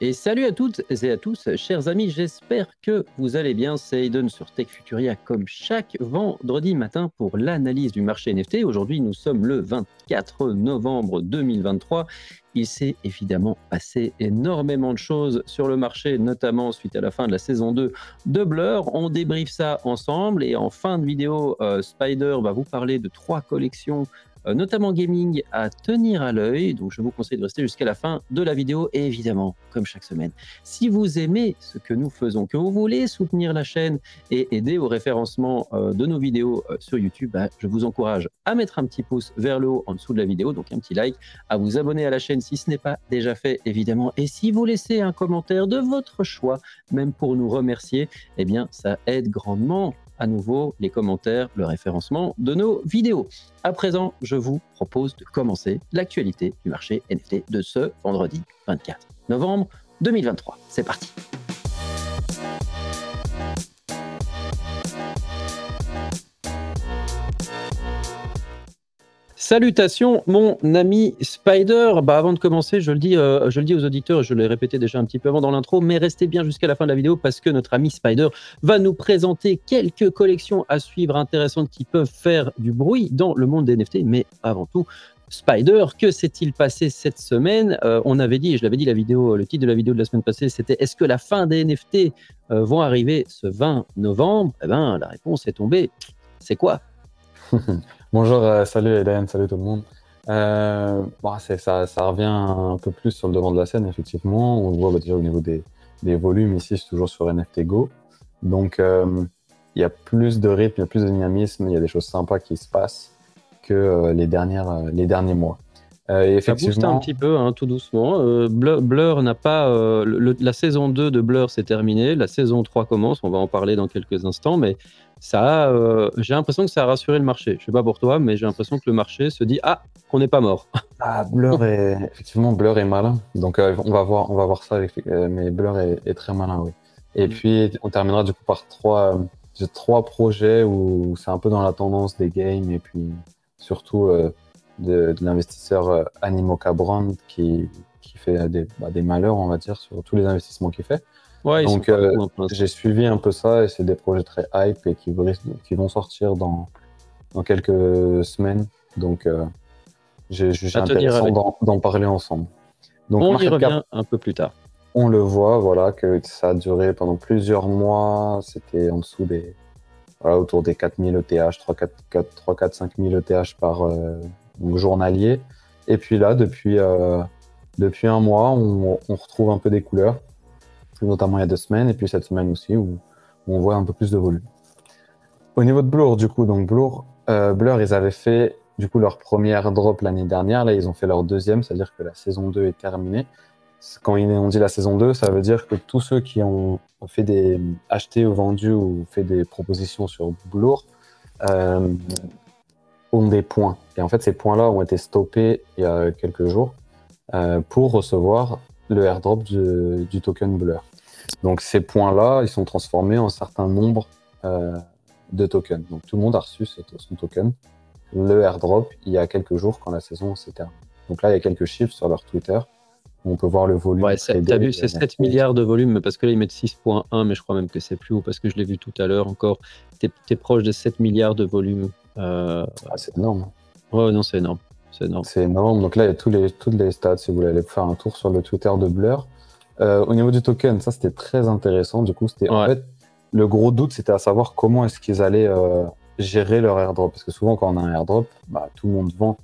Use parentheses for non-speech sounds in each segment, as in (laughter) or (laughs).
Et salut à toutes et à tous, chers amis, j'espère que vous allez bien. C'est Aiden sur Tech Futuria comme chaque vendredi matin pour l'analyse du marché NFT. Aujourd'hui, nous sommes le 24 novembre 2023. Il s'est évidemment passé énormément de choses sur le marché, notamment suite à la fin de la saison 2 de Blur. On débriefe ça ensemble et en fin de vidéo, euh, Spider va vous parler de trois collections notamment gaming, à tenir à l'œil. Donc je vous conseille de rester jusqu'à la fin de la vidéo et évidemment, comme chaque semaine, si vous aimez ce que nous faisons, que vous voulez soutenir la chaîne et aider au référencement euh, de nos vidéos euh, sur YouTube, bah, je vous encourage à mettre un petit pouce vers le haut en dessous de la vidéo, donc un petit like, à vous abonner à la chaîne si ce n'est pas déjà fait évidemment, et si vous laissez un commentaire de votre choix, même pour nous remercier, eh bien ça aide grandement à nouveau les commentaires, le référencement de nos vidéos. À présent, je vous propose de commencer l'actualité du marché NFT de ce vendredi 24 novembre 2023. C'est parti. Salutations, mon ami Spider. Bah, avant de commencer, je le, dis, euh, je le dis aux auditeurs, je l'ai répété déjà un petit peu avant dans l'intro, mais restez bien jusqu'à la fin de la vidéo parce que notre ami Spider va nous présenter quelques collections à suivre intéressantes qui peuvent faire du bruit dans le monde des NFT. Mais avant tout, Spider, que s'est-il passé cette semaine? Euh, On avait dit, je l'avais dit, la vidéo, le titre de la vidéo de la semaine passée, c'était Est-ce que la fin des NFT euh, vont arriver ce 20 novembre? Eh bien, la réponse est tombée. C'est quoi? (laughs) Bonjour, euh, salut Hélène, salut tout le monde. Euh, ça, ça, revient un peu plus sur le devant de la scène, effectivement. On le voit bah, déjà au niveau des, des volumes, ici, c'est toujours sur NFT Go. Donc, euh, il y a plus de rythme, il y a plus de dynamisme, il y a des choses sympas qui se passent que euh, les, dernières, les derniers mois. Effectivement... Ça booste un petit peu, hein, tout doucement. Blur, Blur n'a pas... la saison 2 de Blur, s'est terminée. La saison 3 commence, on va en parler dans quelques instants, mais ça, euh, j'ai l'impression que ça a rassuré le marché. Je sais pas pour toi, mais j'ai l'impression que le marché se dit ah qu'on n'est pas mort. (laughs) Ah, Blur est effectivement Blur est malin. Donc euh, on va voir, on va voir ça. Avec, euh, mais Blur est, très malin, oui. Et mm. puis on terminera du coup par trois, trois projets où c'est un peu dans la tendance des games et puis surtout de, l'investisseur Animoca Brand qui, qui fait des, bah, des malheurs, on va dire, sur tous les investissements qu'il fait. Donc euh, j'ai suivi un peu ça et c'est des projets très hype et qui, qui vont sortir dans, dans quelques semaines. Donc euh, j'ai jugé intéressant d'en parler ensemble. Donc, on y revient un peu plus tard. On le voit, voilà, que ça a duré pendant plusieurs mois. C'était en dessous des, voilà, autour des 4000 ETH, 3, 4, 4, 3, 4 5 000 ETH par euh, journalier. Et puis là, depuis, depuis un mois, on, retrouve un peu des couleurs notamment il y a deux semaines, et puis cette semaine aussi, où, on voit un peu plus de volume. Au niveau de Blur, du coup, donc Blur, euh, Blur, ils avaient fait du coup leur première drop l'année dernière, là ils ont fait leur deuxième, c'est-à-dire que la saison 2 est terminée. Quand on dit la saison 2, ça veut dire que tous ceux qui ont fait des acheté ou vendu ou fait des propositions sur Blur euh, ont des points. Et en fait, ces points-là ont été stoppés il y a quelques jours euh, pour recevoir le airdrop du, token Blur. Donc ces points-là, ils sont transformés en certain nombre euh, de tokens. Donc tout le monde a reçu son token, le airdrop, il y a quelques jours quand la saison s'est terminée. Donc là, il y a quelques chiffres sur leur Twitter. Où on peut voir le volume. Ouais, tu as vu, c'est 7 milliards de volume, parce que là, ils mettent 6.1, mais je crois même que c'est plus haut, parce que je l'ai vu tout à l'heure encore. Tu es, proche de 7 milliards de volume. Euh... Ah, c'est énorme. Ouais, non, c'est énorme. C'est énorme. C'est énorme. Donc là, il y a tous les, toutes les stats si vous voulez aller faire un tour sur le Twitter de Blur. Euh, au niveau du token, ça c'était très intéressant. Du coup, c'était en fait le gros doute, c'était à savoir comment est-ce qu'ils allaient euh, gérer leur airdrop. Parce que souvent, quand on a un airdrop, bah, tout le monde vend.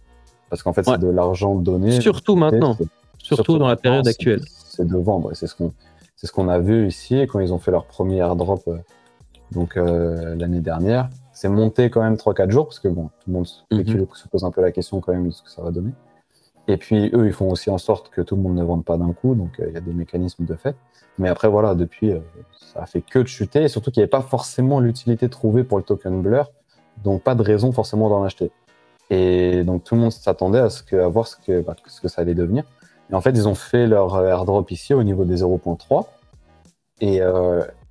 Parce qu'en fait, c'est de l'argent donné. Surtout maintenant. Surtout, dans la période actuelle. C'est de vendre. c'est ce qu'on ce qu'on a vu ici quand ils ont fait leur premier airdrop euh, donc l'année dernière c'est monté quand même 3-4 jours, parce que bon, tout le monde mhm. se pose un peu la question quand même de ce que ça va donner. Et puis eux, ils font aussi en sorte que tout le monde ne vende pas d'un coup, donc euh, il y a des mécanismes de fait. Mais après, voilà, depuis, euh, ça a fait que de chuter, et surtout qu'il n'y avait pas forcément l'utilité trouvée pour le token Blur, donc pas de raison forcément d'en acheter. Et donc tout le monde s'attendait à, ce que, à voir ce que, bah, ce que ça allait devenir. Et en fait, ils ont fait leur euh, airdrop ici au niveau des 0.3. Et,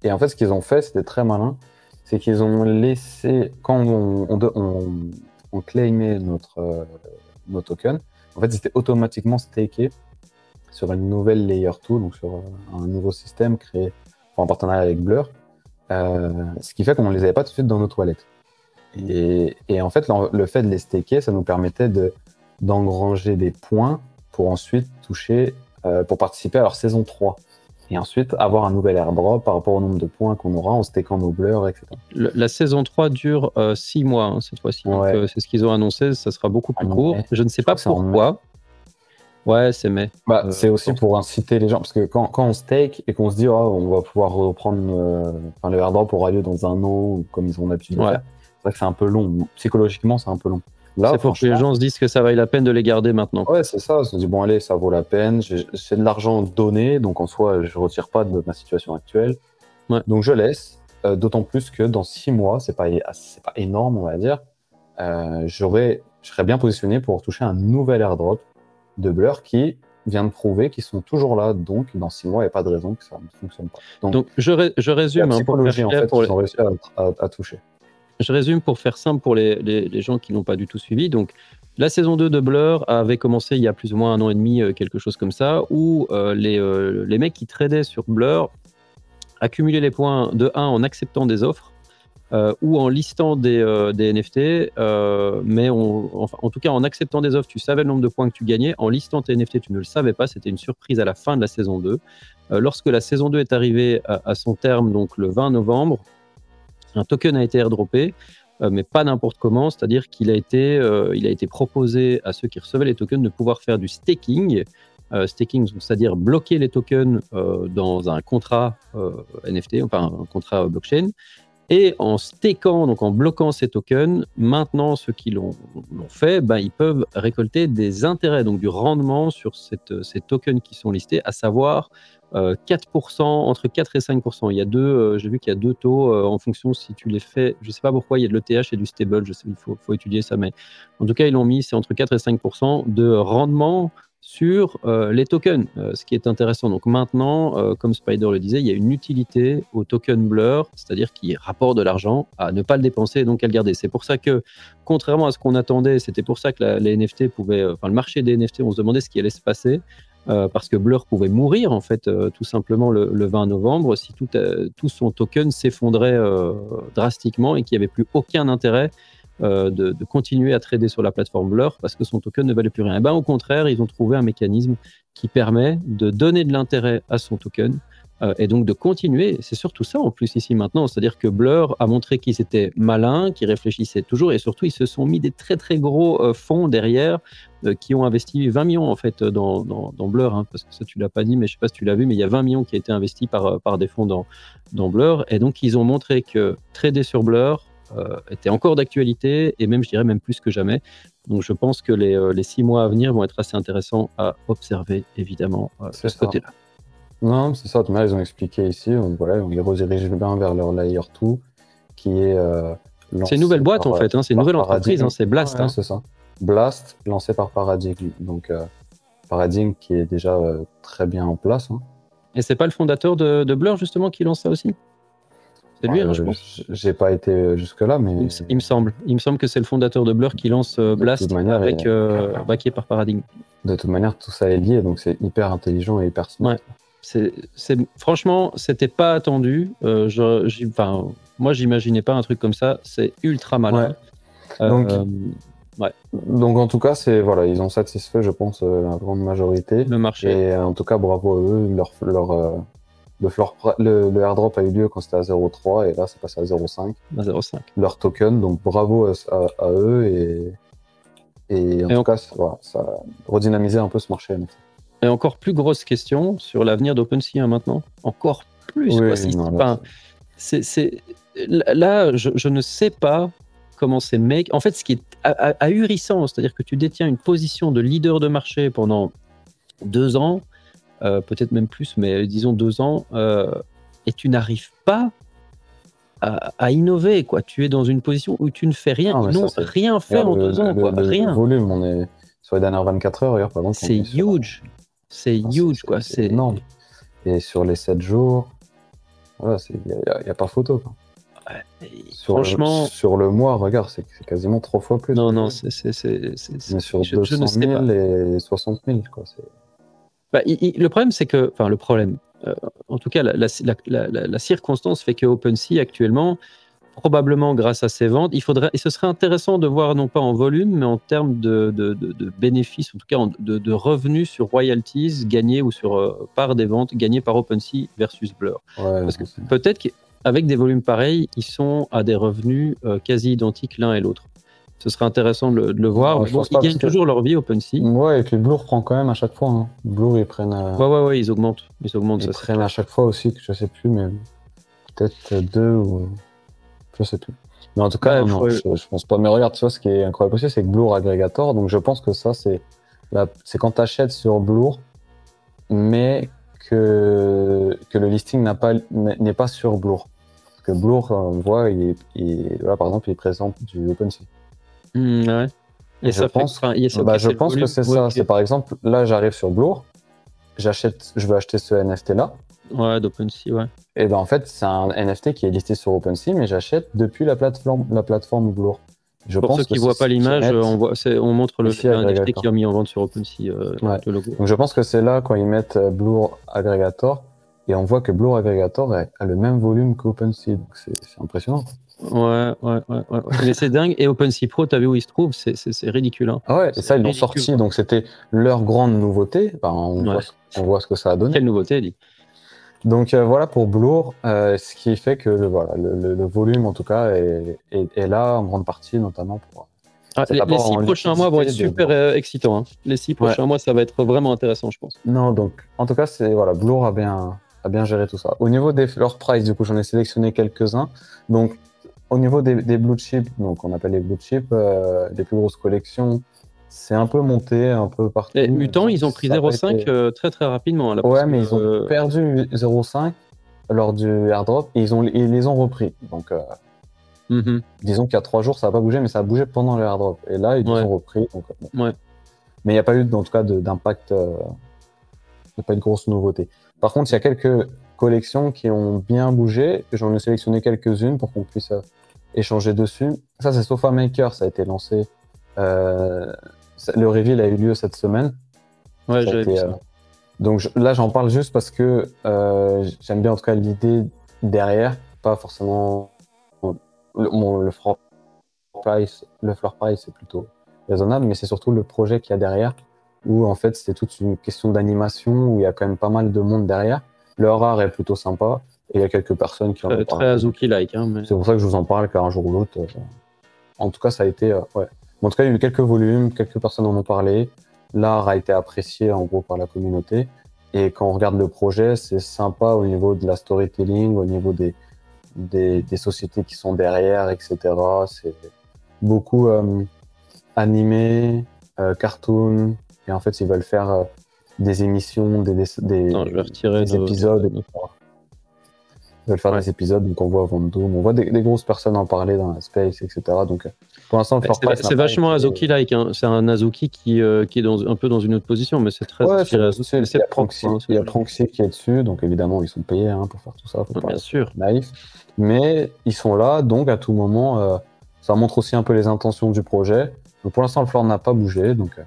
et en fait, ce qu'ils ont fait, c'était très malin c'est qu'ils ont laissé, quand on, claimait notre, euh, nos tokens, en fait, c'était automatiquement staké sur une nouvelle Layer 2, donc sur un nouveau système créé en partenariat avec Blur, ce qui fait qu'on ne les avait pas tout de suite dans nos toilettes. Et, en fait, le, fait de les staker, ça nous permettait d'engranger des points pour ensuite toucher, pour participer à leur saison 3 et ensuite avoir un nouvel airdrop par rapport au nombre de points qu'on aura en stakant nos blurs, etc. la saison 3 dure 6 euh, mois hein, cette fois-ci. Euh, c'est ce qu'ils ont annoncé, ça sera beaucoup plus court. Je ne sais pas pourquoi. Ouais, c'est mai. Bah, euh, c'est aussi pour inciter les gens, parce que quand, quand on stake et qu'on se dit oh, on va pouvoir reprendre, enfin le airdrop aura lieu dans un an, comme ils ont l'habitude de faire, c'est vrai que c'est un peu long. Psychologiquement, c'est un peu long. C'est pour que les gens se disent que ça vaille la peine de les garder maintenant. Ouais, c'est ça. On se dit, bon, allez, ça vaut la peine. C'est de l'argent donné, donc en soi, je ne retire pas de ma situation actuelle. Donc je laisse, euh, d'autant plus que dans six mois, c'est pas, pas énorme, on va dire. Euh, je serais bien positionné pour toucher un nouvel airdrop de Blur qui vient de prouver qu'ils sont toujours là. Donc, dans six mois, il n'y a pas de raison que ça ne fonctionne pas. Donc, je, je, résume hein, pour, en fait, pour ont réussi à toucher. Je résume pour faire simple pour les, gens qui n'ont pas du tout suivi. Donc, la saison 2 de Blur avait commencé il y a plus ou moins un an et demi, euh, quelque chose comme ça, où euh, les, euh, les, mecs qui tradaient sur Blur accumulaient les points de 1 en acceptant des offres ou en listant des, des NFT, mais en tout cas en acceptant des offres, tu savais le nombre de points que tu gagnais. En listant tes NFT, tu ne le savais pas. C'était une surprise à la fin de la saison 2. lorsque la saison 2 est arrivée à, à son terme, donc le 20 novembre, un token a été airdroppé, euh, mais pas n'importe comment, c'est-à-dire qu'il a, été, euh, a été proposé à ceux qui recevaient les tokens de pouvoir faire du staking. Euh, staking, c'est-à-dire bloquer les tokens dans un contrat NFT, enfin un contrat blockchain. Et en stakant, donc en bloquant ces tokens, maintenant ceux qui l'ont fait, ben, ils peuvent récolter des intérêts, donc du rendement sur ces tokens qui sont listés, à savoir 4%, euh, entre 4 et 5%. Il y a deux, euh, j'ai vu qu'il y a deux taux euh, en fonction si tu les fais. Je ne sais pas pourquoi il y a de l'ETH et du stable. Je sais, il faut, étudier ça, mais en tout cas ils l'ont mis. C'est entre 4 et 5% de rendement sur les tokens, ce qui est intéressant. Donc maintenant, comme Spider le disait, il y a une utilité au token Blur, c'est-à-dire qui rapporte de l'argent à ne pas le dépenser et donc à le garder. C'est pour ça que, contrairement à ce qu'on attendait, c'était pour ça que les NFT pouvaient, enfin le marché des NFT, on se demandait ce qui allait se passer. Euh, parce que Blur pouvait mourir en fait euh, tout simplement le, 20 novembre si tout, euh, tout son token s'effondrait drastiquement et qu'il n'y avait plus aucun intérêt de, continuer à trader sur la plateforme Blur parce que son token ne valait plus rien. Et ben, au contraire, ils ont trouvé un mécanisme qui permet de donner de l'intérêt à son token euh, et donc de continuer. C'est surtout ça en plus ici maintenant, c'est-à-dire que Blur a montré qu'ils étaient malins, qu'ils réfléchissaient toujours et surtout ils se sont mis des très très gros euh, fonds derrière euh, qui ont investi 20 millions en fait dans, dans, Blur, hein, parce que ça tu l'as pas dit, mais je sais pas si tu l'as vu, mais il y a 20 millions qui ont été investis par, par des fonds dans, dans Blur et donc ils ont montré que trader sur Blur était encore d'actualité et même je dirais même plus que jamais. Donc je pense que les, les six mois à venir vont être assez intéressants à observer évidemment de ce côté-là. Non, c'est ça, ils ont expliqué ici, donc voilà, ils redirigent bien vers leur layer 2, qui est. Euh, c'est une nouvelle boîte en fait, hein, c'est une nouvelle entreprise, hein, c'est Blast. Hein. C'est ça. Blast, lancé par Paradigm. Donc euh, Paradigm qui est déjà euh, très bien en place. Et c'est pas le fondateur de, Blur justement qui lance ça aussi? C'est lui, je pense. J'ai pas été jusque-là, mais. Il, me semble. Il me semble que c'est le fondateur de Blur qui lance Blast avec, backé par Paradigm. De toute manière, tout ça est lié, donc c'est hyper intelligent et hyper smart. C'est, franchement, c'était pas attendu. Euh, je, enfin, moi, j'imaginais pas un truc comme ça. C'est ultra malin. Euh, donc, ouais. donc, en tout cas, c'est voilà, ils ont satisfait, je pense, euh, la grande majorité. Le marché. Et en tout cas, bravo à eux. Leur, leur le, le, airdrop a eu lieu quand c'était à 0.3 et là, c'est passé à 0.5. À 0.5. Leur token, donc bravo à, eux et, et en tout cas, ça, ça a redynamisé un peu ce marché. Et encore plus grosse question sur l'avenir d'OpenSea hein, maintenant. Encore plus. là, je, ne sais pas comment ces mecs. En fait, ce qui est ahurissant, c'est-à-dire que tu détiens une position de leader de marché pendant deux ans, euh, peut-être même plus, mais disons deux ans, euh, et tu n'arrives pas à, innover. Quoi. Tu es dans une position où tu ne fais rien. Ah, non, rien fait en deux ans. Quoi. rien. volume, on est sur les dernières 24 heures, par C'est huge. C'est huge, quoi. C'est énorme. Et sur les 7 jours, il n'y a, pas photo. Quoi. sur franchement. Le, sur le mois, regarde, c'est quasiment trois fois plus. Non, non, c'est. Mais sur 200 000 et 60 000, quoi. Bah, le problème, c'est que, enfin, le problème, euh, en tout cas, la, circonstance fait que OpenSea actuellement, probablement grâce à ses ventes, il faudrait, et ce serait intéressant de voir non pas en volume, mais en termes de, bénéfices, en tout cas de, revenus sur royalties gagnés ou sur euh, part des ventes gagnées par OpenSea versus Blur. Parce que peut-être qu'avec des volumes pareils, ils sont à des revenus euh, quasi identiques l'un et l'autre ce serait intéressant de le, voir. ils gagnent toujours leur vie OpenSea. Ouais, et puis Blur prend quand même à chaque fois. Hein. Blur, ils prennent. Euh, ouais, ouais, ouais, ils augmentent. Ils augmentent. Ils prennent à chaque fois aussi, je sais plus, mais peut-être deux ou. Je sais plus. Mais en tout cas, non, je, pense pas. Mais regarde, tu vois, ce qui est incroyable aussi, c'est que Blur Aggregator. Donc je pense que ça, c'est c'est quand tu achètes sur Blur, mais que, que le listing n'est pas, pas sur Blur. Parce que Blur, on voit, il, là, par exemple, il présente du OpenSea. Mmh, ouais. Et, je pense, bah, je pense que c'est ça. C'est par exemple, là, j'arrive sur Blur, j'achète, je veux acheter ce NFT là. Ouais, d'OpenSea, ouais. Et ben en fait, c'est un NFT qui est listé sur OpenSea, mais j'achète depuis la plateforme, la plateforme Blur. Je Pour ceux qui ne voient pas l'image, on, on, montre le NFT qui est mis en vente sur OpenSea, euh, le logo. Donc je pense que c'est là quand ils mettent euh, Blur Aggregator, et on voit que Blur Aggregator a, le même volume qu'OpenSea, donc c'est impressionnant. Ouais, ouais, ouais. ouais. Mais c'est dingue. Et OpenSea Pro, t'as vu où il se trouve? C'est ridicule. Hein. Ah ouais, et ça, ils l'ont sorti, donc c'était leur grande nouveauté. on, voit, ce que ça a donné. Quelle nouveauté, dit donc euh, voilà pour Blur, euh, ce qui fait que le, voilà, le, volume en tout cas est, est, là en grande partie, notamment pour. Ah, les, six prochains mois vont être super euh, excitants. Hein. Les six prochains mois, ça va être vraiment intéressant, je pense. Non, donc en tout cas, c'est voilà, Blur a bien, a bien géré tout ça. Au niveau des floor price, du coup, j'en ai sélectionné quelques-uns. Donc au niveau des, blue chips, donc on appelle les blue chips, euh, les plus grosses collections, c'est un peu monté, un peu partout. Et Mutant, ils ont pris 0,5 euh, très très rapidement. ouais, mais ils ont euh, perdu 0,5 lors du airdrop et ils, ont, ils les ont repris. Donc, mhm. disons qu'il y a trois jours, ça n'a pas bougé, mais ça a bougé pendant le airdrop. Et là, ils ont repris. ouais. Mais il n'y a pas eu, en tout cas, d'impact. Il n'y a pas eu de grosse nouveauté. Par contre, il y a quelques collections qui ont bien bougé. J'en ai sélectionné quelques-unes pour qu'on puisse échanger dessus. Ça, c'est Sofa Maker, ça a été lancé. Euh, le reveal a eu lieu cette semaine. Ouais, j'ai vu ça. Euh, donc là, j'en parle juste parce que euh, j'aime bien en tout cas l'idée derrière, pas forcément le, price. Le floor price, c'est plutôt raisonnable, mais c'est surtout le projet qu'il y a derrière, où en fait, c'est toute une question d'animation, où il y a quand même pas mal de monde derrière. Le horror est plutôt sympa. Et il y a quelques personnes qui en ont Très Azuki-like. Hein, C'est pour ça que je vous en parle, car un jour ou l'autre. Euh, en tout cas, ça a été. Euh, ouais. En tout cas, il y a eu quelques volumes, quelques personnes en ont parlé. L'art a été apprécié en gros par la communauté. Et quand on regarde le projet, c'est sympa au niveau de la storytelling, au niveau des, des, sociétés qui sont derrière, etc. C'est beaucoup euh, animé, cartoon. Et en fait, ils veulent faire des émissions, des, des, des épisodes. Ils veulent faire des épisodes, donc on voit Doom, on voit des, grosses personnes en parler dans la space, etc. Donc pour l'instant, c'est vachement Azuki-like. Hein. C'est un Azuki qui, euh, qui est dans, un peu dans une autre position, mais c'est très ouais, c'est Il y a Pranksy, hein, qui est dessus, donc évidemment, ils sont payés hein, pour faire tout ça. Faut bien sûr. Naïf. Mais ils sont là, donc à tout moment, euh, ça montre aussi un peu les intentions du projet. Donc pour l'instant, le floor n'a pas bougé, donc euh,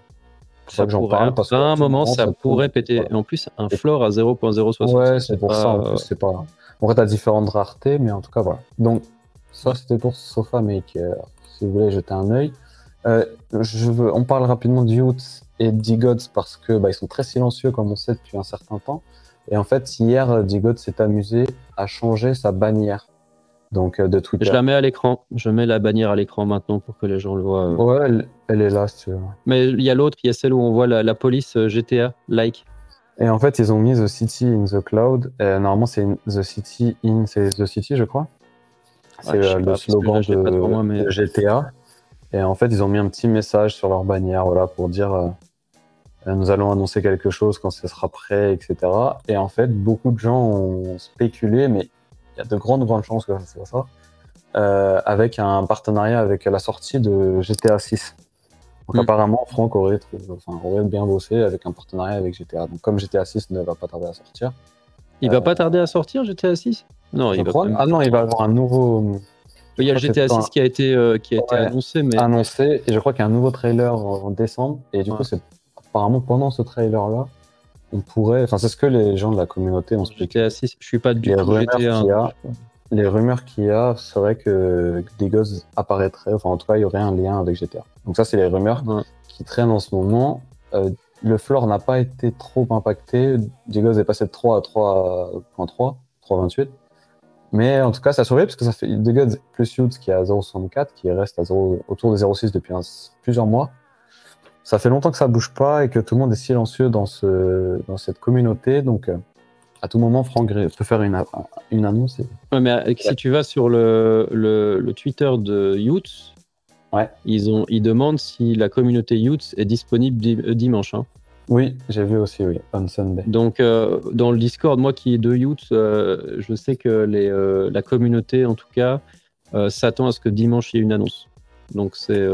ça que j'en parle. Parce à un moment, ça, pourrait péter. En plus, un floor à 0.060. Ouais, c'est pour ça. En plus, c'est pas. En fait, à différentes raretés, mais en tout cas, voilà. Donc, ça, c'était pour Sofa Maker. Si vous voulez jeter un œil. Euh, je veux, on parle rapidement de Youth et d'Igods parce que bah, ils sont très silencieux, comme on sait depuis un certain temps. Et en fait, hier, Digods s'est amusé à changer sa bannière donc euh, de Twitter. Je la mets à l'écran. Je mets la bannière à l'écran maintenant pour que les gens le voient. Ouais, elle, est là, si tu veux. Mais il y a l'autre, il y a celle où on voit la, police euh, GTA, like. Et en fait, ils ont mis The City in the Cloud. normalement, c'est The City in The City, je crois. C'est le slogan de, GTA. Et en fait, ils ont mis un petit message sur leur bannière voilà, pour dire euh, nous allons annoncer quelque chose quand ce sera prêt, etc. Et en fait, beaucoup de gens ont spéculé, mais il y a de grandes, grandes chances que ça soit ça, euh, avec un partenariat avec la sortie de GTA 6. Donc mm. apparemment, Franck aurait, enfin, aurait bien bossé avec un partenariat avec GTA. Donc comme GTA 6 ne va pas tarder à sortir. Il va pas euh, tarder à sortir GTA 6 Non, il va Ah non, il va avoir un nouveau. Il y a le GTA 6 qui a été, euh, qui a été annoncé, mais. Annoncé, et je crois qu'il y a un nouveau trailer en décembre. Et du coup, c'est apparemment pendant ce trailer-là on pourrait. Enfin, c'est ce que les gens de la communauté ont expliqué. GTA 6, je suis pas du Les tout GTA. qu'il y a, les rumeurs qu'il y a seraient que des gosses apparaîtraient. Enfin, en tout cas, il y aurait un lien avec GTA. Donc ça, c'est les rumeurs Ouais. qui traînent en ce moment. Euh, le floor n'a pas été trop impacté. Digos est passé de 3 à 3.3, 3.28. Mais en tout cas, ça surveille parce que ça fait Digos plus Youth qui est à 0.64, qui reste à 0, autour des 0.6 depuis un- plusieurs mois. Ça fait longtemps que ça bouge pas et que tout le monde est silencieux dans, ce, dans cette communauté. Donc, euh, à tout moment, Franck Gray peut faire une, une annonce. Et... Ouais, mais euh, si tu vas sur le, le, le Twitter de Youth, Ouais. ils, ont, ils demandent si la communauté Youth est disponible di- euh, dimanche. hein. Oui, j'ai vu aussi, oui, on Sunday. Donc, euh, dans le Discord, moi qui est de Youth, euh, je sais que les, euh, la communauté, en tout cas, s'attend à ce que dimanche, il y ait une annonce. Donc, c'est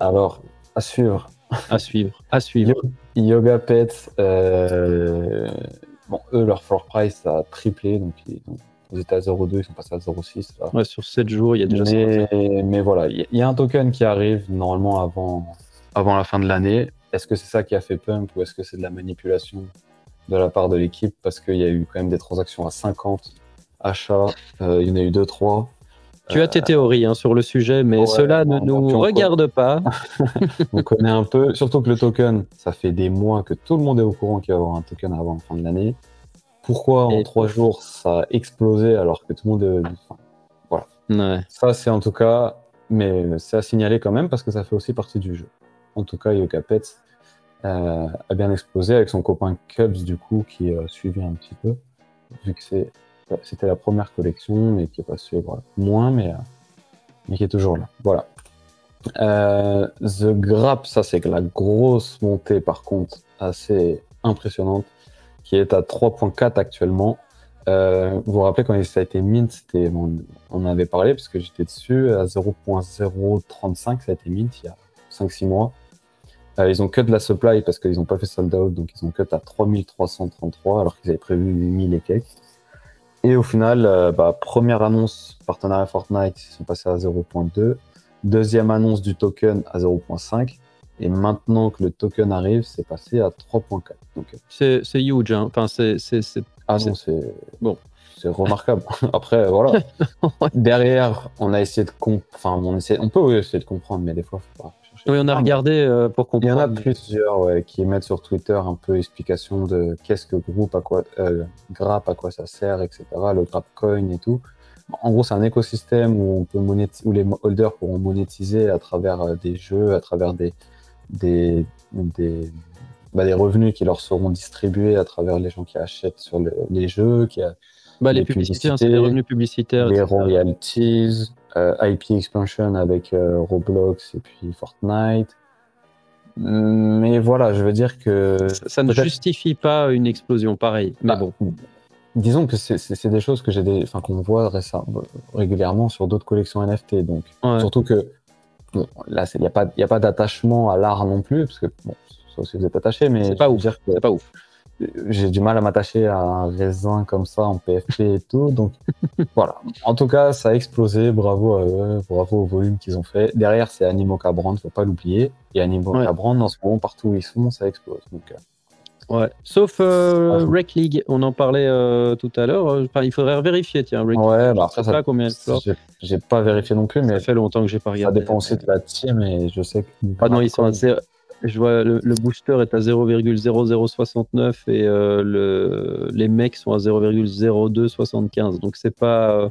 Alors, à suivre. à suivre. À suivre. Yo- Yoga Pets, bon, eux, leur floor price a triplé. Donc, ils, donc, ils étaient à 0,2, ils sont passés à 0,6. là. Ouais, sur 7 jours, il y a déjà. Mais, mais voilà, il y, a un token qui arrive normalement avant, avant la fin de l'année. Est-ce que c'est ça qui a fait pump ou est-ce que c'est de la manipulation de la part de l'équipe? Parce qu'il y a eu quand même des transactions à 50 achats, euh, il y en a eu 2-3. Tu as tes théories hein, sur le sujet, mais ouais, cela ne nous regarde pas. (laughs) On connaît un peu, surtout que le token, ça fait des mois que tout le monde est au courant qu'il va y avoir un token avant la fin de l'année. Pourquoi en Et- trois jours ça a explosé alors que tout le monde est... enfin, Ouais. Ça, c'est en tout cas, mais c'est à signaler quand même parce que ça fait aussi partie du jeu. En tout cas, Yoka Pets euh, a bien explosé avec son copain Cubs, du coup, qui a suivi un petit peu, vu que c'est, c'était la première collection, mais qui est passé voilà, moins, mais, euh, mais qui est toujours là. Voilà. Euh, The Grap, ça, c'est la grosse montée, par contre, assez impressionnante, qui est à 3.4 actuellement. Euh, vous vous rappelez quand ça a été mint, c'était, on, avait parlé parce que j'étais dessus à 0.035, ça a été mint il y a 5-6 mois. Euh, ils ont cut la supply parce qu'ils n'ont pas fait sold out, donc ils ont cut à 3333 alors qu'ils avaient prévu 8000 et quelques. Et au final, euh, bah, première annonce partenariat Fortnite, ils sont passés à 0.2. Deuxième annonce du token à 0.5. Et maintenant que le token arrive, c'est passé à 3.4. Donc, euh, C'est c'est huge. Hein. Enfin, c'est c'est- c'est- ah non, c'est Bon. c'est remarquable. (laughs) Après, voilà. (laughs) Derrière, on a essayé de comp... enfin, on, essaie... on peut oui, essayer de comprendre, mais des fois, faut pas chercher. Oui, on a Ah, regardé euh, pour Il y en comprendre. a plusieurs ouais, qui mettent sur Twitter un peu explication de qu'est-ce que groupe, à quoi, euh, Grap, à quoi ça sert, etc. Le Grap Coin et tout. En gros, c'est un écosystème où, on peut monéti- où les holders pourront monétiser à travers des jeux, à travers des, des, des, bah, des revenus qui leur seront distribués à travers les gens qui achètent sur le- les jeux, qui a Bah, les les publicités, c'est les revenus publicitaires. les royalties, euh, IP expansion avec euh, Roblox et puis Fortnite. Mais voilà, je veux dire que Ça, ça ne justifie pas une explosion pareille. Mais Bah, bon, disons que c'est- des choses que j'ai enfin qu'on voit récemment, régulièrement sur d'autres collections NFT. Donc ouais. surtout que bon, là, il n'y a pas, y a pas d'attachement à l'art non plus, parce que bon, sauf si vous êtes attaché, mais c'est pas ouf. dire que C'est pas ouf. j'ai du mal à m'attacher à un raisin comme ça en PFP et tout. Donc (laughs) voilà. En tout cas, ça a explosé. Bravo à eux, bravo au volume qu'ils ont fait. Derrière, c'est Animoca Brand, faut pas l'oublier. Et Animoca Ouais. Brand, en ce moment, partout où ils sont, ça explose. Donc, euh, Ouais. Sauf euh, Ah, Rec League, on en parlait euh, tout à l'heure. Euh, Enfin, il faudrait vérifier, tiens. Rec ouais, League, bah je sais après, ça, pas combien elle j'ai- pas vérifié non plus, mais Ça fait longtemps que j'ai pas ça regardé. dépend aussi de la team. Et je sais que. Ah non, ils sont à zéro- Je vois le, le booster est à 0,0069 et euh, le, les mecs sont à 0,0275. Donc c'est pas.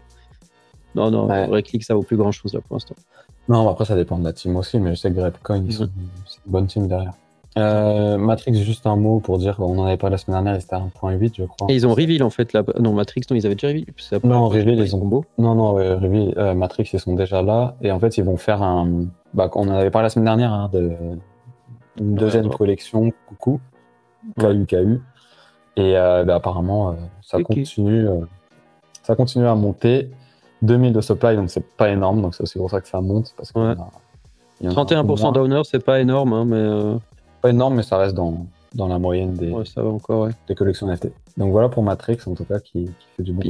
Non, non, Ouais. Rec League, ça vaut plus grand chose là pour l'instant. Non, après, ça dépend de la team aussi, mais je sais que ils sont c'est une bonne team derrière. Euh, Matrix, juste un mot pour dire, on en avait pas la semaine dernière, c'était à 1.8, je crois. Et ils ont reveal en fait là. Non, Matrix, non, ils avaient déjà reveal. Non, reveal, les ils ont- combos. Non, non, ouais, euh, Matrix, ils sont déjà là. Et en fait, ils vont faire un. Bah, on en avait parlé la semaine dernière, hein, de... une deuxième ouais. collection, coucou, KU, KU. Et euh, bah, apparemment, ça continue. Ça continue à monter. 2000 de supply, donc c'est pas énorme, donc c'est aussi pour ça que ça monte. Parce peu 31% moins. d'owner, c'est pas énorme, hein, mais Pas énorme, mais ça reste dans, dans la moyenne des, ouais, ça va encore. Ouais. des collections NFT. Donc voilà pour Matrix en tout cas qui, qui fait du bon.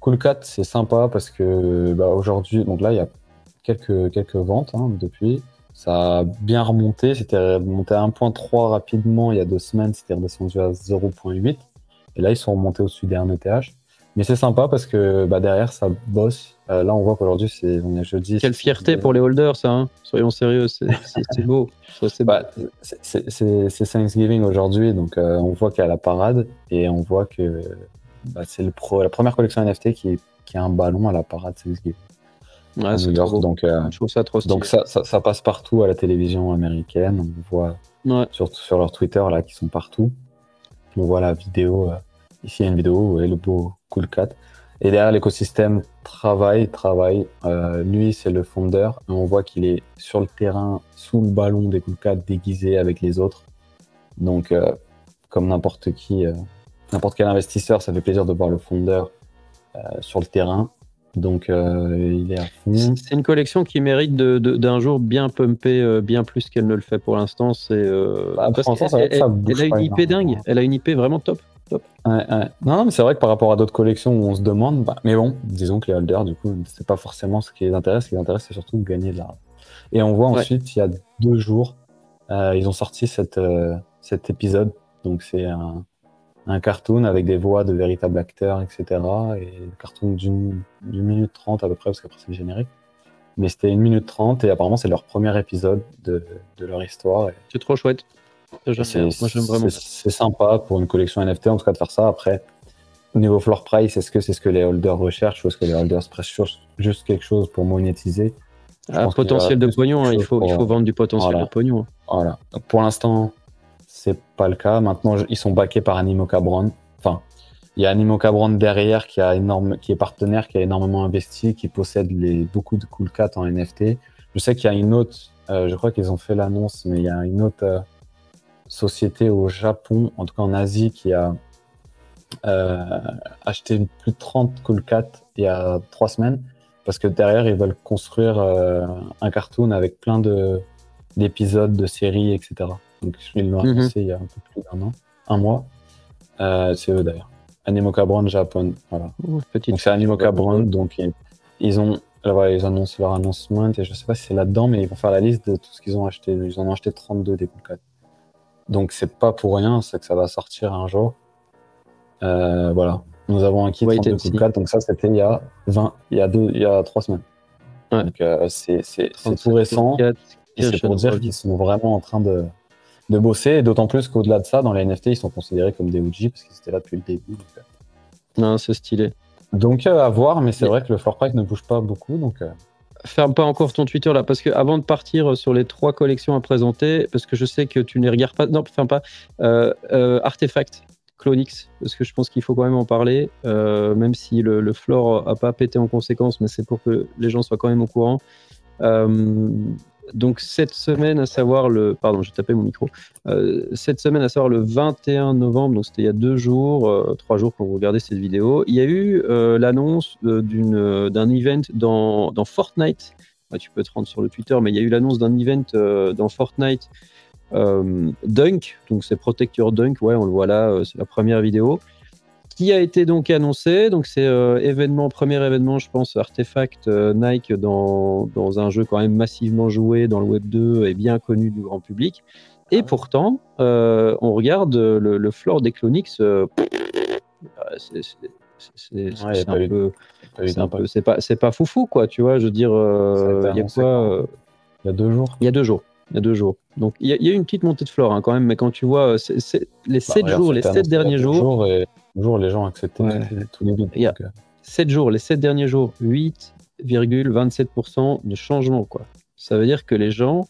Cool Cat c'est sympa parce que bah, aujourd'hui, donc là il y a quelques, quelques ventes hein, depuis. Ça a bien remonté. C'était remonté à 1.3 rapidement il y a deux semaines. C'était redescendu à 0.8. Et là, ils sont remontés au-dessus des 1 ETH. Mais c'est sympa parce que bah, derrière, ça bosse. Euh, là, on voit qu'aujourd'hui, c'est, on est jeudi. Quelle fierté pour les holders, ça. Hein. Soyons sérieux, c'est, (laughs) beau. Bah, c'est, Thanksgiving aujourd'hui, donc euh, on voit qu'il y a la parade et on voit que bah, c'est le pro, la première collection NFT qui, qui, a un ballon à la parade Thanksgiving. Ouais, c'est donc, euh, Je trouve ça trop Donc ça, ça, passe partout à la télévision américaine. On voit surtout sur leur Twitter là qui sont partout. On voit la vidéo. Ici, il y a une vidéo où est le beau Cool Cat. Et derrière, l'écosystème travaille, travaille. Euh, lui, c'est le fondeur. on voit qu'il est sur le terrain, sous le ballon des Cool Cat, déguisé avec les autres. Donc, euh, comme n'importe qui, euh, n'importe quel investisseur, ça fait plaisir de voir le fondeur sur le terrain. Donc, il est à fond. C'est une collection qui mérite d'un jour bien pumper bien plus qu'elle ne le fait pour l'instant. C'est bah, elle, a une IP dingue. Elle a une IP vraiment top. Non, mais c'est vrai que par rapport à d'autres collections où on se demande, bah, mais bon, disons que les holders, du coup, c'est pas forcément ce qui les intéresse. Ce qui les intéresse, c'est surtout de gagner de l'argent. Et on voit ensuite, il y a deux jours, euh, ils ont sorti cette, euh, cet épisode. Donc, c'est un, un, cartoon avec des voix de véritables acteurs, etc. Et le cartoon d'une minute trente à peu près, parce qu'après, c'est le générique. Mais c'était une minute trente et apparemment, c'est leur premier épisode de, de leur histoire. C'est trop chouette. C'est sympa pour une collection NFT en tout cas de faire ça. Après, au niveau floor price, est-ce que c'est ce que les holders recherchent ou est-ce que les holders pressent juste quelque chose pour monétiser? Un ah, potentiel de pognon, hein, il, faut, il faut vendre du potentiel de pognon. Voilà. Donc pour l'instant, c'est pas le cas. Maintenant, ils sont backés par Animoca Brand. Enfin, il y a Animoca Brand derrière qui, a énorme, qui est partenaire, qui a énormément investi, qui possède les, beaucoup de cool cats en NFT. Je sais qu'il y a une autre, euh, je crois qu'ils ont fait l'annonce, mais il y a une autre. Euh, société au Japon, en tout cas en Asie, qui a euh, acheté plus de 30 Cool Cat il y a trois semaines, parce que derrière, ils veulent construire euh, un cartoon avec plein de d'épisodes, de séries, etc. Donc, ils l'ont annoncé il y a un peu plus d'un an, un mois. Euh, c'est eux d'ailleurs. Animoca Brand Japon, voilà. donc c'est Animoca Brand, donc ils, ont ils annoncent leur annoncement et je sais pas si c'est là-dedans, mais ils vont faire la liste de tout ce qu'ils ont acheté. Ils en ont acheté 32 des Cool Cat. Donc c'est pas pour rien, c'est que ça va sortir un jour. Euh, voilà. Nous avons un kit Cool 4, donc ça c'était il y a 20, il y a deux, il y a trois semaines. Donc euh, c'est tout récent. et c'est pour dire qu'ils sont vraiment en train de, de bosser, et d'autant plus qu'au-delà de ça, dans les NFT, ils sont considérés comme des OG parce qu'ils étaient là depuis le début. Euh. Non, c'est stylé. Donc à voir, mais c'est vrai que le floor price ne bouge pas beaucoup, donc ferme pas encore ton Twitter là, parce que avant de partir sur les trois collections à présenter, parce que je sais que tu ne les regardes pas, non, ferme pas, euh, euh, Artefact, Clonix, parce que je pense qu'il faut quand même en parler, euh, même si le, le floor a pas pété en conséquence, mais c'est pour que les gens soient quand même au courant donc cette semaine, à savoir le, pardon, j'ai tapé mon micro. Euh, cette semaine, à savoir le 21 novembre, donc c'était il y a deux jours, euh, trois jours vous regardez cette vidéo, il y a eu euh, l'annonce d'un event dans, dans Fortnite. tu peux te rendre sur le Twitter, mais il y a eu l'annonce d'un event dans Fortnite. Dunk, donc c'est Protector Dunk, ouais, on le voit là, c'est la première vidéo qui a été donc annoncé. Donc c'est euh, événement, premier événement, je pense, artefact euh, Nike dans, dans, un jeu quand même massivement joué dans le Web 2 et bien connu du grand public. Et pourtant, euh, on regarde le, le floor des Clonix. c'est pas c'est pas foufou quoi tu vois je veux dire il y a quoi il y a deux jours il y a deux jours il y a deux jours donc il y, a, eu une petite montée de floor hein, quand même mais quand tu vois les sept bah, jours les sept derniers jours jours, les gens acceptent tous les Il y a 7 euh. jours, les 7 derniers jours, 8,27% de changement. Quoi. Ça veut dire que les gens,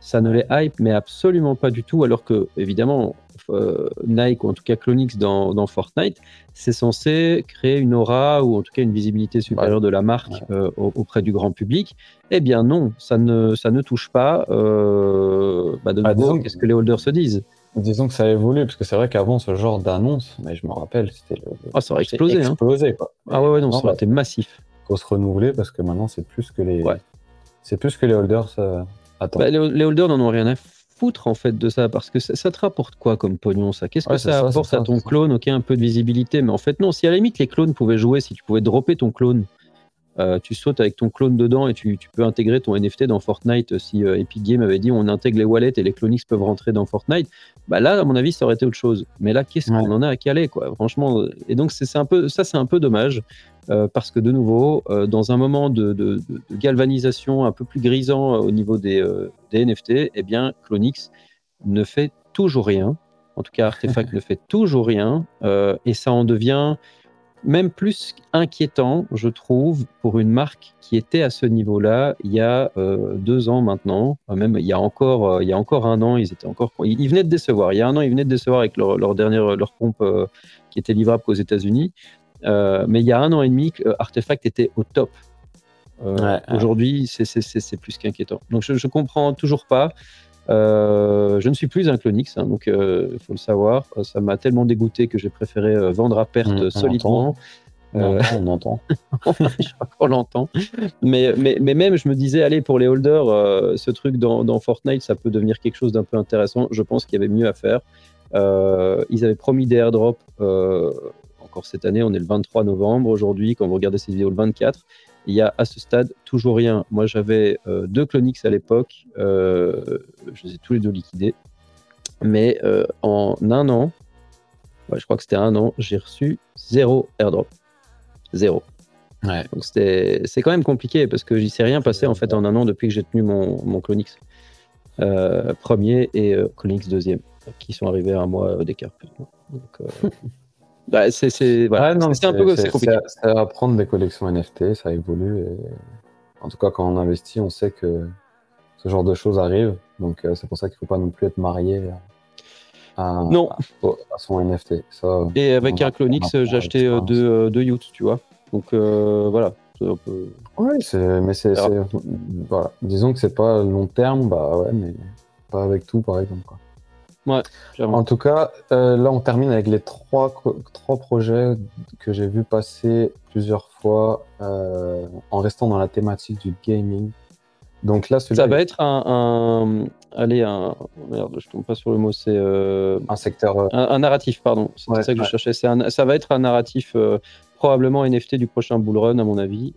ça ne les hype, mais absolument pas du tout, alors que, évidemment, euh, Nike, ou en tout cas Clonix dans, Fortnite, c'est censé créer une aura, ou en tout cas une visibilité supérieure de la marque euh, auprès du grand public. Eh bien non, ça ne, ça ne touche pas. bah de ah, qu'est-ce que les holders se disent? Disons que ça a évolué, parce que c'est vrai qu'avant, ce genre d'annonce, mais je me rappelle, c'était le. Ah, ça aurait explosé. Hein. quoi. Ah ouais, ouais, non, ça aurait été massif. Il faut se renouveler parce que maintenant, c'est plus que les. C'est plus que les holders euh, attendent. Bah, les, holders n'en ont rien à foutre en fait de ça parce que ça, te rapporte quoi comme pognon ça? Qu'est-ce que ça, apporte à ton clone? Ok, un peu de visibilité, mais en fait non. Si à la limite les clones pouvaient jouer, si tu pouvais dropper ton clone euh, tu sautes avec ton clone dedans et tu, peux intégrer ton NFT dans Fortnite. Si Epic Games avait dit on intègre les wallets et les Clonix peuvent rentrer dans Fortnite, bah là, à mon avis, ça aurait été autre chose. Mais là, qu'est-ce qu'on en a à caler, quoi? Franchement, et donc c'est un peu ça, c'est un peu dommage. parce que de nouveau, dans un moment de, galvanisation un peu plus grisant au niveau des, des NFT, eh bien, Clonix ne fait toujours rien. En tout cas, Artefact (laughs) ne fait toujours rien. et ça en devient même plus inquiétant, je trouve, pour une marque qui était à ce niveau-là il y a euh, deux ans maintenant, même il y a encore, euh, il y a encore un an, ils étaient encore, ils, venaient de décevoir. Il y a un an, ils venaient de décevoir avec leur, dernière leur pompe euh, qui était livrable qu'aux États-Unis. mais il y a un an et demi, Artefact était au top. Aujourd'hui, c'est plus qu'inquiétant. Donc je, je comprends toujours pas. Euh, je ne suis plus un Clonix, hein, donc il euh, faut le savoir. Ça m'a tellement dégoûté que j'ai préféré euh, vendre à perte solidement. On entend. on (laughs) l'entend. Mais, mais, mais, même, je me disais, allez, pour les holders, ce truc dans, Fortnite, ça peut devenir quelque chose d'un peu intéressant. Je pense qu'il y avait mieux à faire. ils avaient promis des airdrops encore cette année. On est le 23 novembre aujourd'hui. Quand vous regardez cette vidéo, le 24. Il y a à ce stade toujours rien. Moi, j'avais euh, deux Clonix à l'époque. Euh, je les ai tous les deux liquidés. Mais euh, en un an, je crois que c'était un an, j'ai reçu zéro airdrop. Zéro. Donc c'est quand même compliqué parce que j'y sais rien passé en fait en un an depuis que j'ai tenu mon, mon Clonix premier et Clonix deuxième qui sont arrivés à un mois d'écart. Donc, (laughs) Bah, c'est voilà. un peu compliqué. Ça va prendre des collections NFT, ça évolue. Et... En tout cas, quand on investit, on sait que ce genre de choses arrive. Donc, euh, c'est pour ça qu'il ne faut pas non plus être marié à, non. à, son NFT. Ça, et avec un Clonix, j'ai acheté euh, deux, euh, deux yachts, tu vois. Donc, voilà. Un peu... Oui, mais c'est. Voilà. Disons que c'est pas long terme, bah ouais, mais pas avec tout, par exemple. Quoi. Ouais, en tout cas, euh, là, on termine avec les trois, trois projets que j'ai vu passer plusieurs fois euh, en restant dans la thématique du gaming. Donc là, ça va être un, allez, un merde, je tombe pas sur le mot, c'est euh, un secteur, un, narratif, pardon. C'est ça que je cherchais. Un, ça va être un narratif probablement NFT du prochain bull run, à mon avis,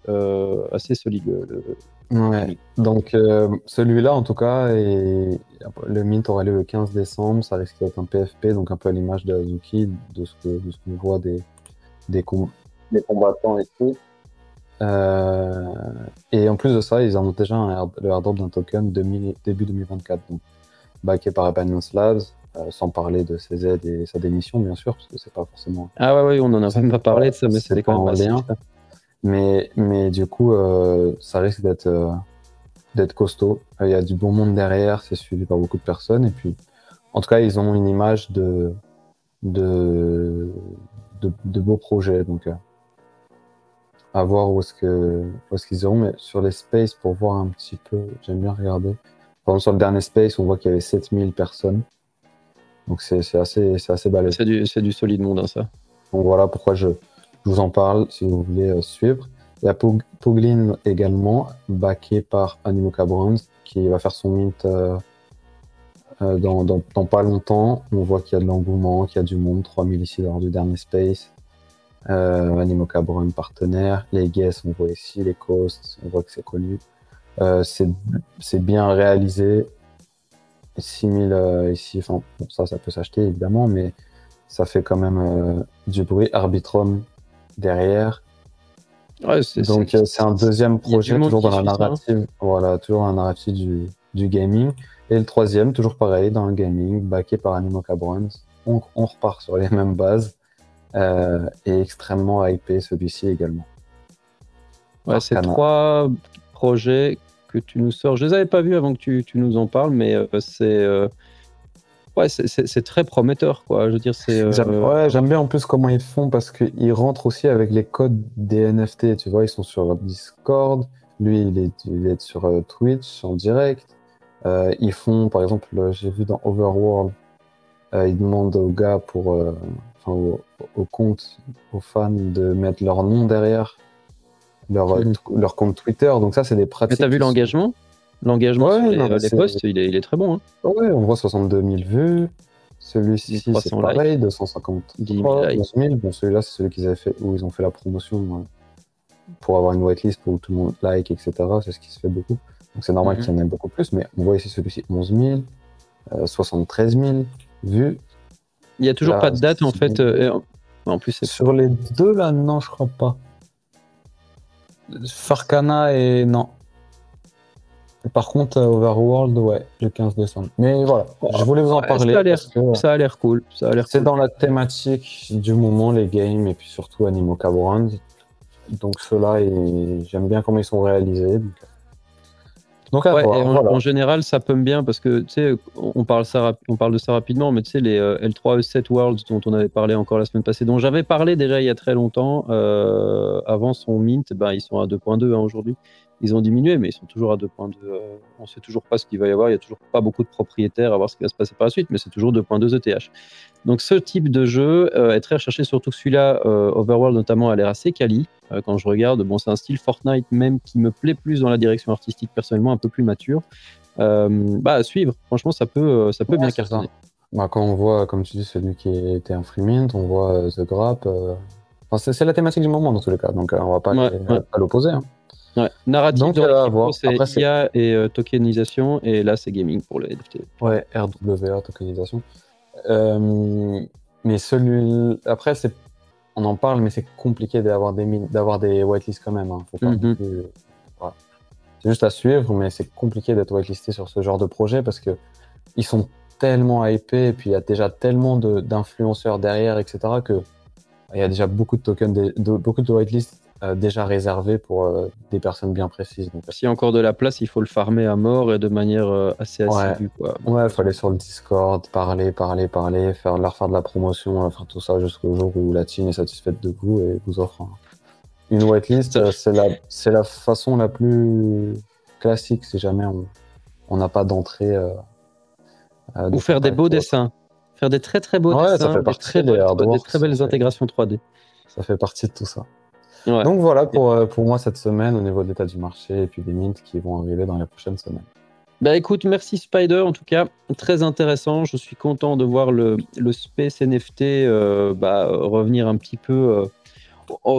assez solide. Le, Ouais. Donc euh, celui-là, en tout cas, et le mint aura lieu le 15 décembre. Ça risque d'être un PFP, donc un peu à l'image de Azuki, de ce que de ce qu'on voit des des, combattants et tout. Euh, et en plus de ça, ils ont déjà un le airdrop d'un token début 2024, donc backé par Binance Labs, euh, sans parler de ses aides et sa démission, bien sûr, parce que c'est pas forcément. Ah ouais, ouais, on en a même pas parlé de ça, mais c'est quand même lien. Mais, mais du coup, euh, ça risque d'être euh, d'être costaud. Il y a du bon monde derrière, c'est suivi par beaucoup de personnes. Et puis, en tout cas, ils ont une image de, de, de, beaux projets. Donc, euh, à voir où est-ce que où est-ce qu'ils iront. Mais sur les spaces, pour voir un petit peu, j'aime bien regarder. Par exemple, sur le dernier space, on voit qu'il y avait 7000 personnes. Donc, c'est assez, assez balèze. C'est du, du solide monde, hein, ça. Donc, voilà pourquoi je, je vous en parle si vous voulez euh, suivre. Il y Poglin également, backé par Animoca Browns, qui va faire son mint euh, euh, dans, pas longtemps. On voit qu'il y a de l'engouement, qu'il y a du monde, 3000 ici lors du dernier space. Euh, Animoca Brown partenaire. Les guests, on voit ici, les coasts, on voit que c'est connu. c'est bien réalisé. 6000 ici, enfin, ça, ça peut s'acheter évidemment, mais ça fait quand même du bruit. Arbitrum derrière. Donc euh, c'est un deuxième projet toujours dans la hein. narrative, voilà, toujours dans la narrative du, du, gaming. Et le troisième, toujours pareil, dans le gaming, backé par Animoca Brands. On, on repart sur les mêmes bases euh, et extrêmement hypé celui-ci également. Ouais, c'est trois projets que tu nous sors. Je les avais pas vus avant que tu, tu nous en parles, mais euh, c'est ouais, c'est très prometteur, quoi. Je veux dire, c'est. Euh, ouais, j'aime bien en plus comment ils font parce qu'ils rentrent aussi avec les codes des NFT. Tu vois, ils sont sur Discord. Lui, il est, il est sur euh, Twitch en direct. Euh, ils font, par exemple, j'ai vu dans Overworld, ils demandent aux gars pour, enfin, aux, comptes, aux fans de mettre leur nom derrière leur, mmh. leur compte Twitter. Donc ça, c'est des pratiques. Mais t'as vu l'engagement? L'engagement sur les, posts, il est, très bon. Hein. Ouais, on voit 62 000 vues. Celui-ci, c'est pareil, 250 000. Bon, celui-là, c'est celui qu'ils avaient fait, où ils ont fait la promotion pour avoir une whitelist pour tout le monde like, etc. C'est ce qui se fait beaucoup. Donc c'est normal Mhm. qu'il y en ait beaucoup plus, mais on voit ici celui-ci 11 000, euh, 73 000 vues. Il n'y a toujours Là, pas de date en fait. euh, en- plus, Sur les deux là, non, je crois pas. Farcana et non. Par contre, euh, Overworld, ouais, le 15 décembre. Mais voilà, je voulais vous en Ouais, parler ça a l'air- parce que ça a l'air cool. Ça a l'air c'est cool. dans la thématique du moment, les games, et puis surtout Animoca Brand. Donc ceux-là, et j'aime bien comment ils sont réalisés. Donc, donc Ouais, voir, en, voilà. en général, ça peut bien parce que tu sais, on parle, ça, on parle de ça rapidement, mais tu sais, les euh, L3 E7 Worlds dont on avait parlé encore la semaine passée, dont j'avais parlé déjà il y a très longtemps, euh, avant son mint, ben, ils sont à 2.2 hein, aujourd'hui. Ils ont diminué, mais ils sont toujours à 2.2. euh, on sait toujours pas ce qu'il va y avoir. Il y a toujours pas beaucoup de propriétaires à voir ce qui va se passer par la suite, mais c'est toujours 2.2 ETH. Donc ce type de jeu euh, est très recherché, surtout que celui-là, euh, Overworld notamment, a l'air assez quali. Euh, quand je regarde, bon, c'est un style Fortnite même qui me plaît plus dans la direction artistique personnellement, un peu plus mature. Bah à suivre. Franchement, ça peut, ça peut Ouais, bien cartonner. Bah, quand on voit, comme tu dis, celui qui était un free mint, on voit The Grap. enfin, c'est la thématique du moment dans tous les cas, donc on va pas, Ouais, aller- ouais. l'opposer. hein. Ouais. Narrative Donc, voir. c'est IA et euh, tokenisation, et là c'est gaming pour le NFT. Ouais, RWA, tokenisation. Euh, mais celui après, c'est, on en parle, mais c'est compliqué d'avoir des, min- d'avoir des whitelists quand même. hein. Faut pas Mhm. non plus- voilà. C'est juste à suivre, mais c'est compliqué d'être whitelisté sur ce genre de projet parce que ils sont tellement hypés et puis il y a déjà tellement de- d'influenceurs derrière, etc. que il y a déjà beaucoup de tokens, de, de- beaucoup de whitelists déjà réservés pour euh, des personnes bien précises. Donc, S'il y a encore de la place, il faut le farmer à mort et de manière euh, assez assidue. Ouais, il faut aller sur le Discord, parler, parler, parler, faire, leur faire de la promotion, euh, faire tout ça jusqu'au jour où la team est satisfaite de vous et vous offre un- une whitelist. Ça- Euh, C'est la, c'est la façon la plus classique si jamais on n'a pas d'entrée. euh, euh, Ou faire des beaux dessins. Faire des très très beaux Ouais, ça dessins. fait des partie très des belles- artworks, Des très belles intégrations 3D. autre. Ça fait partie de tout ça. Ouais. Donc voilà pour, euh, pour moi cette semaine au niveau de l'état du marché et puis des mints qui vont arriver dans les prochaines semaines. Bah écoute, merci Spider, en tout cas, très intéressant. Je suis content de voir le, le Space NFT euh, bah, revenir un petit peu euh,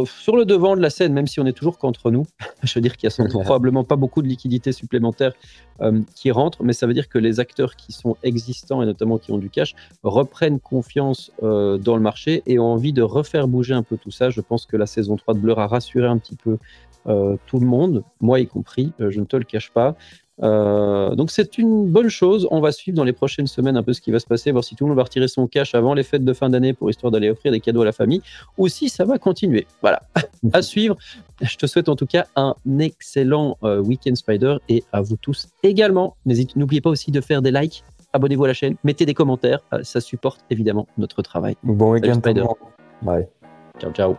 sur le devant de la scène, même si on est toujours qu'entre nous. (laughs) Je veux dire qu'il y a sans (laughs) probablement pas beaucoup de liquidités supplémentaires euh, qui rentrent, mais ça veut dire que les acteurs qui sont existants et notamment qui ont du cash reprennent confiance euh, dans le marché et ont envie de refaire bouger un peu tout ça. Je pense que la saison 3 de Blur a rassuré un petit peu euh, tout le monde, moi y compris, je ne te le cache pas. Euh, donc c'est une bonne chose. On va suivre dans les prochaines semaines un peu ce qui va se passer, voir si tout le monde va retirer son cash avant les fêtes de fin d'année pour histoire d'aller offrir des cadeaux à la famille, ou si ça va continuer. Voilà, (laughs) à suivre. Je te souhaite en tout cas un excellent euh, week-end Spider et à vous tous également. N'oubliez pas aussi de faire des likes, abonnez-vous à la chaîne, mettez des commentaires, euh, ça supporte évidemment notre travail. Bon week-end Spider. Bye. Ciao ciao.